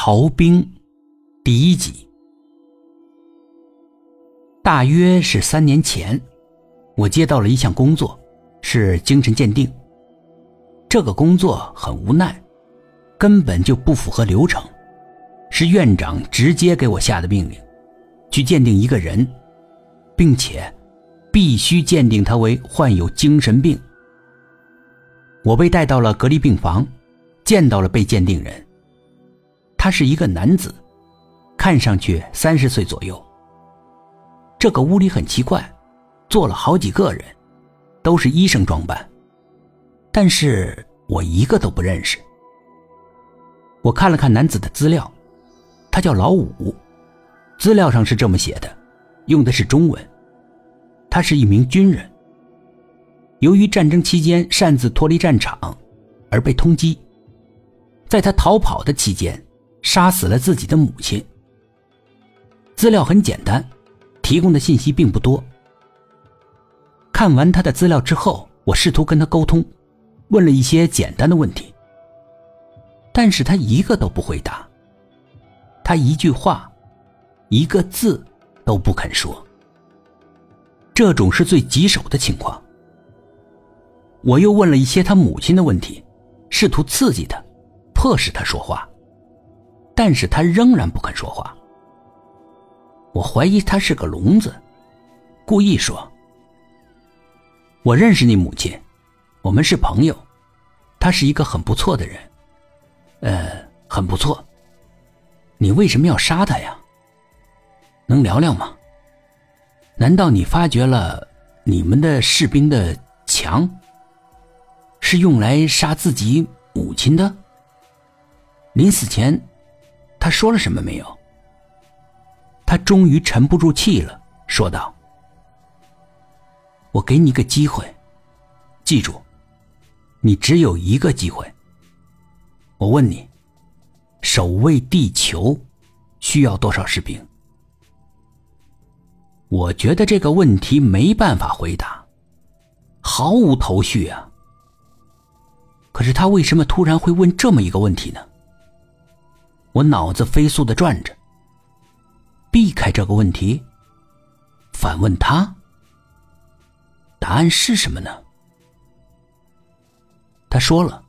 逃兵，第一集。大约是三年前，我接到了一项工作，是精神鉴定。这个工作很无奈，根本就不符合流程，是院长直接给我下的命令，去鉴定一个人，并且必须鉴定他为患有精神病。我被带到了隔离病房，见到了被鉴定人。他是一个男子，看上去三十岁左右。这个屋里很奇怪，坐了好几个人，都是医生装扮，但是我一个都不认识。我看了看男子的资料，他叫老五，资料上是这么写的，用的是中文。他是一名军人，由于战争期间擅自脱离战场，而被通缉。在他逃跑的期间。杀死了自己的母亲。资料很简单，提供的信息并不多。看完他的资料之后，我试图跟他沟通，问了一些简单的问题，但是他一个都不回答。他一句话，一个字都不肯说。这种是最棘手的情况。我又问了一些他母亲的问题，试图刺激他，迫使他说话。但是他仍然不肯说话。我怀疑他是个聋子，故意说：“我认识你母亲，我们是朋友，他是一个很不错的人，呃，很不错。你为什么要杀他呀？能聊聊吗？难道你发觉了你们的士兵的枪是用来杀自己母亲的？临死前。”他说了什么没有？他终于沉不住气了，说道：“我给你个机会，记住，你只有一个机会。我问你，守卫地球需要多少士兵？”我觉得这个问题没办法回答，毫无头绪啊。可是他为什么突然会问这么一个问题呢？我脑子飞速的转着，避开这个问题，反问他：“答案是什么呢？”他说了：“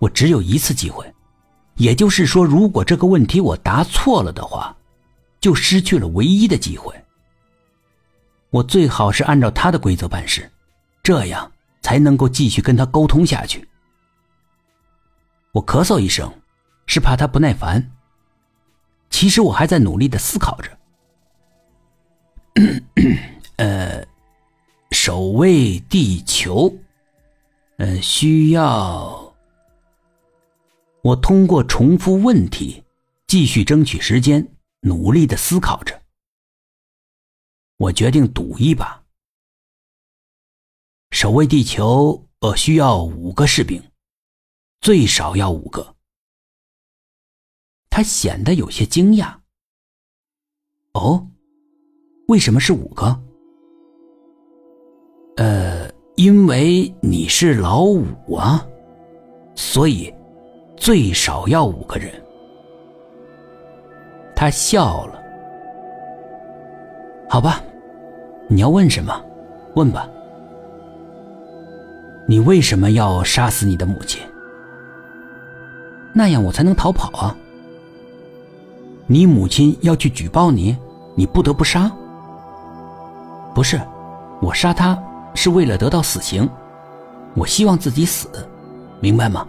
我只有一次机会，也就是说，如果这个问题我答错了的话，就失去了唯一的机会。我最好是按照他的规则办事，这样才能够继续跟他沟通下去。”我咳嗽一声。是怕他不耐烦。其实我还在努力的思考着。呃，守卫地球，呃，需要我通过重复问题，继续争取时间，努力的思考着。我决定赌一把。守卫地球，呃，需要五个士兵，最少要五个。他显得有些惊讶。哦，为什么是五个？呃，因为你是老五啊，所以最少要五个人。他笑了。好吧，你要问什么？问吧。你为什么要杀死你的母亲？那样我才能逃跑啊。你母亲要去举报你，你不得不杀？不是，我杀他是为了得到死刑，我希望自己死，明白吗？